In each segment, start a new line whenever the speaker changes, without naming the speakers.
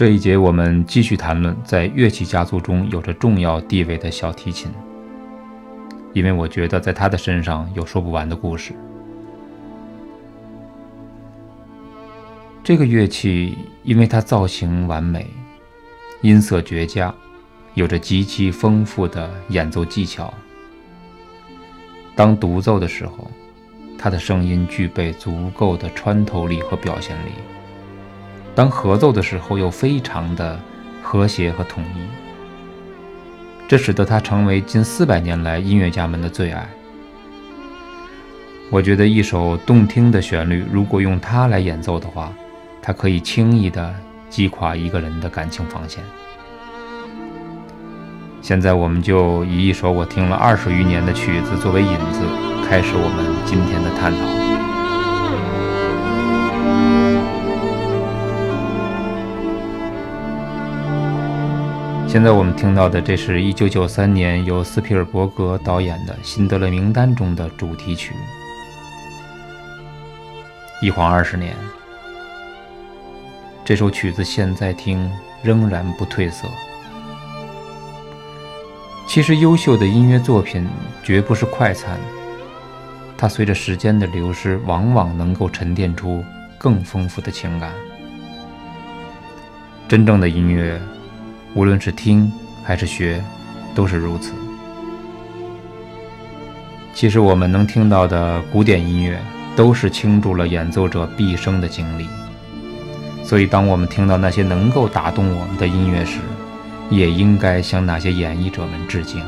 这一节我们继续谈论在乐器家族中有着重要地位的小提琴，因为我觉得在他的身上有说不完的故事。这个乐器因为它造型完美，音色绝佳，有着极其丰富的演奏技巧。当独奏的时候，它的声音具备足够的穿透力和表现力。当合奏的时候，又非常的和谐和统一，这使得它成为近四百年来音乐家们的最爱。我觉得一首动听的旋律，如果用它来演奏的话，它可以轻易的击垮一个人的感情防线。现在，我们就以一首我听了二十余年的曲子作为引子，开始我们今天的探讨。现在我们听到的，这是一九九三年由斯皮尔伯格导演的《辛德勒名单》中的主题曲。一晃二十年，这首曲子现在听仍然不褪色。其实，优秀的音乐作品绝不是快餐，它随着时间的流失，往往能够沉淀出更丰富的情感。真正的音乐。无论是听还是学，都是如此。其实我们能听到的古典音乐，都是倾注了演奏者毕生的精力。所以，当我们听到那些能够打动我们的音乐时，也应该向那些演绎者们致敬。《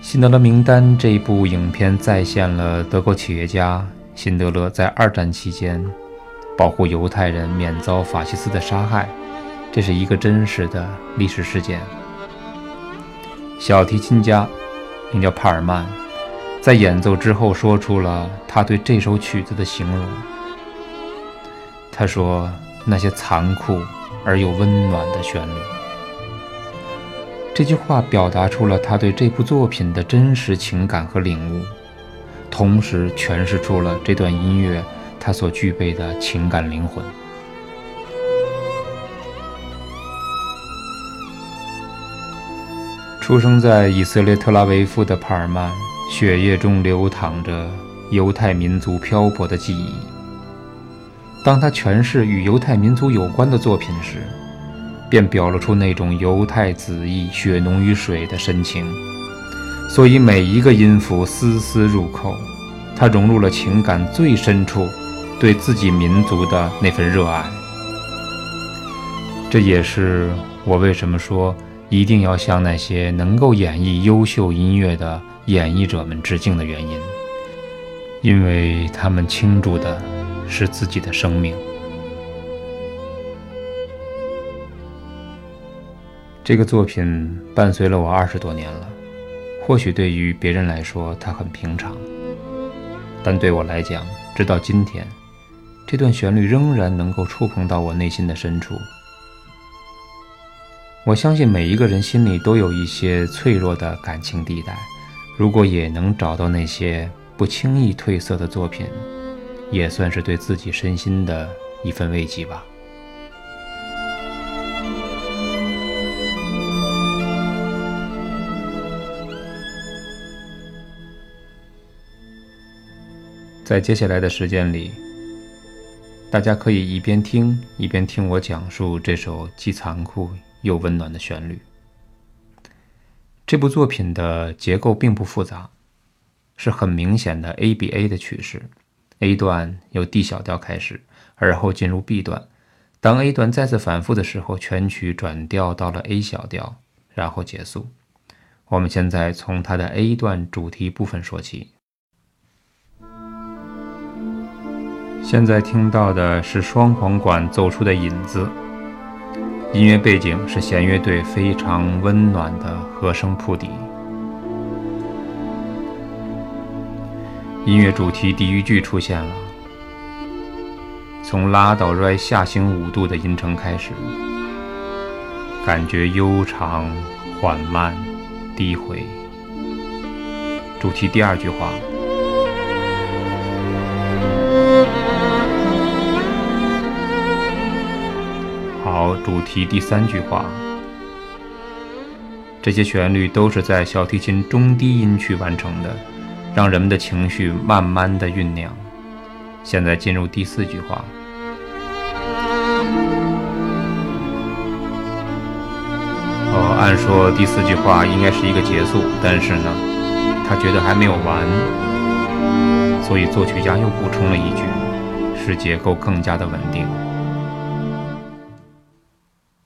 辛德勒名单》这一部影片再现了德国企业家辛德勒在二战期间。保护犹太人免遭法西斯的杀害，这是一个真实的历史事件。小提琴家名叫帕尔曼，在演奏之后说出了他对这首曲子的形容。他说：“那些残酷而又温暖的旋律。”这句话表达出了他对这部作品的真实情感和领悟，同时诠释出了这段音乐。他所具备的情感灵魂。出生在以色列特拉维夫的帕尔曼，血液中流淌着犹太民族漂泊的记忆。当他诠释与犹太民族有关的作品时，便表露出那种犹太子意血浓于水的深情，所以每一个音符丝丝入扣，他融入了情感最深处。对自己民族的那份热爱，这也是我为什么说一定要向那些能够演绎优秀音乐的演绎者们致敬的原因，因为他们倾注的是自己的生命。这个作品伴随了我二十多年了，或许对于别人来说它很平常，但对我来讲，直到今天。这段旋律仍然能够触碰到我内心的深处。我相信每一个人心里都有一些脆弱的感情地带，如果也能找到那些不轻易褪色的作品，也算是对自己身心的一份慰藉吧。在接下来的时间里。大家可以一边听一边听我讲述这首既残酷又温暖的旋律。这部作品的结构并不复杂，是很明显的 A B A 的曲式。A 段由 D 小调开始，而后进入 B 段。当 A 段再次反复的时候，全曲转调到了 A 小调，然后结束。我们现在从它的 A 段主题部分说起。现在听到的是双簧管奏出的引子，音乐背景是弦乐队非常温暖的和声铺底。音乐主题第一句出现了，从拉到 Re 下行五度的音程开始，感觉悠长、缓慢、低回。主题第二句话。主题第三句话。这些旋律都是在小提琴中低音区完成的，让人们的情绪慢慢的酝酿。现在进入第四句话。哦，按说第四句话应该是一个结束，但是呢，他觉得还没有完，所以作曲家又补充了一句，使结构更加的稳定。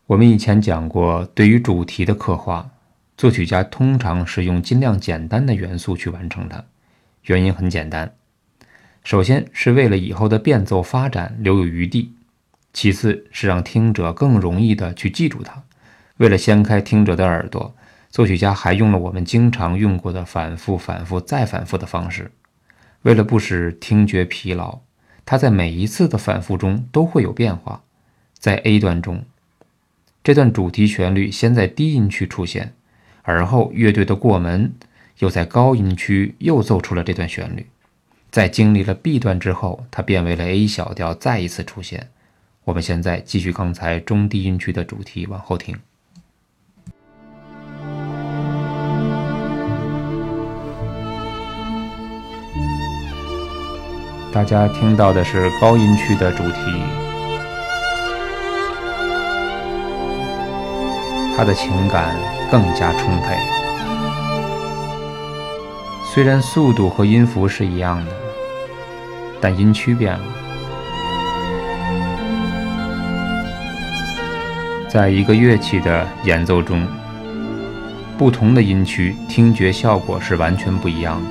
我们以前讲过，对于主题的刻画，作曲家通常是用尽量简单的元素去完成它。原因很简单，首先是为了以后的变奏发展留有余地，其次是让听者更容易的去记住它。为了掀开听者的耳朵，作曲家还用了我们经常用过的反复、反复再反复的方式。为了不使听觉疲劳，他在每一次的反复中都会有变化。在 A 段中，这段主题旋律先在低音区出现，而后乐队的过门又在高音区又奏出了这段旋律。在经历了 B 段之后，它变为了 A 小调再一次出现。我们现在继续刚才中低音区的主题往后听。大家听到的是高音区的主题，他的情感更加充沛。虽然速度和音符是一样的，但音区变了。在一个乐器的演奏中，不同的音区听觉效果是完全不一样的。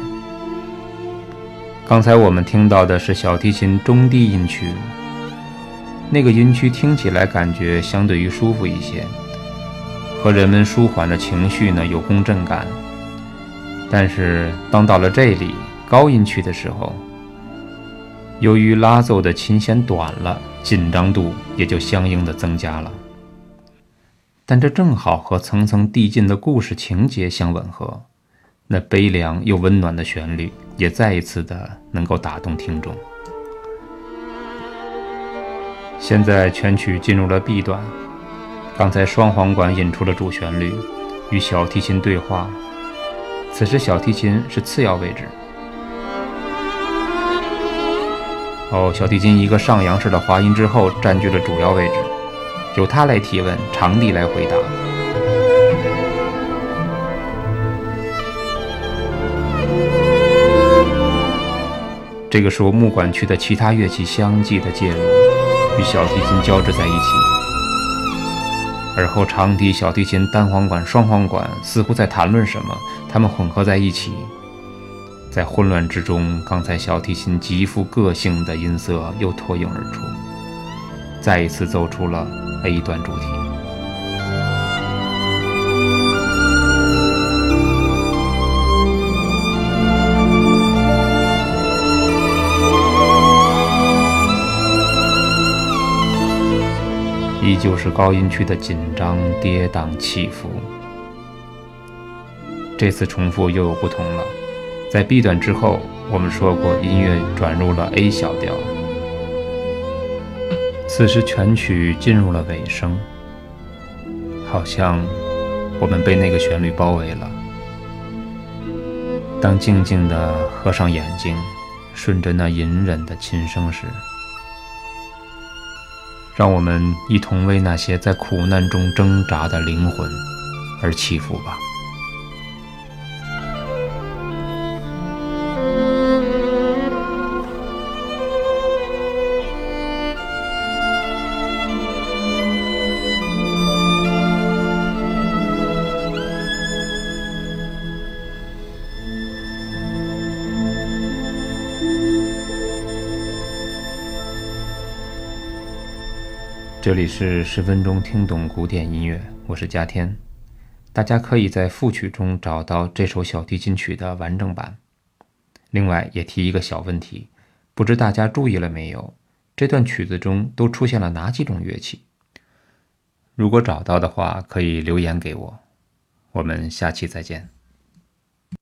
刚才我们听到的是小提琴中低音区，那个音区听起来感觉相对于舒服一些，和人们舒缓的情绪呢有共振感。但是当到了这里高音区的时候，由于拉奏的琴弦短了，紧张度也就相应的增加了。但这正好和层层递进的故事情节相吻合。那悲凉又温暖的旋律，也再一次的能够打动听众。现在全曲进入了 B 段，刚才双簧管引出了主旋律，与小提琴对话。此时小提琴是次要位置。哦，小提琴一个上扬式的滑音之后，占据了主要位置，由它来提问，长笛来回答。这个时候，木管区的其他乐器相继的介入，与小提琴交织在一起。而后，长笛、小提琴、单簧管、双簧管似乎在谈论什么，它们混合在一起，在混乱之中，刚才小提琴极富个性的音色又脱颖而出，再一次奏出了 A 段主题。就是高音区的紧张、跌宕、起伏。这次重复又有不同了。在 B 段之后，我们说过音乐转入了 A 小调。此时全曲进入了尾声，好像我们被那个旋律包围了。当静静地合上眼睛，顺着那隐忍的琴声时。让我们一同为那些在苦难中挣扎的灵魂而祈福吧。这里是十分钟听懂古典音乐，我是嘉天。大家可以在副曲中找到这首小提琴曲的完整版。另外也提一个小问题，不知大家注意了没有？这段曲子中都出现了哪几种乐器？如果找到的话，可以留言给我。我们下期再见。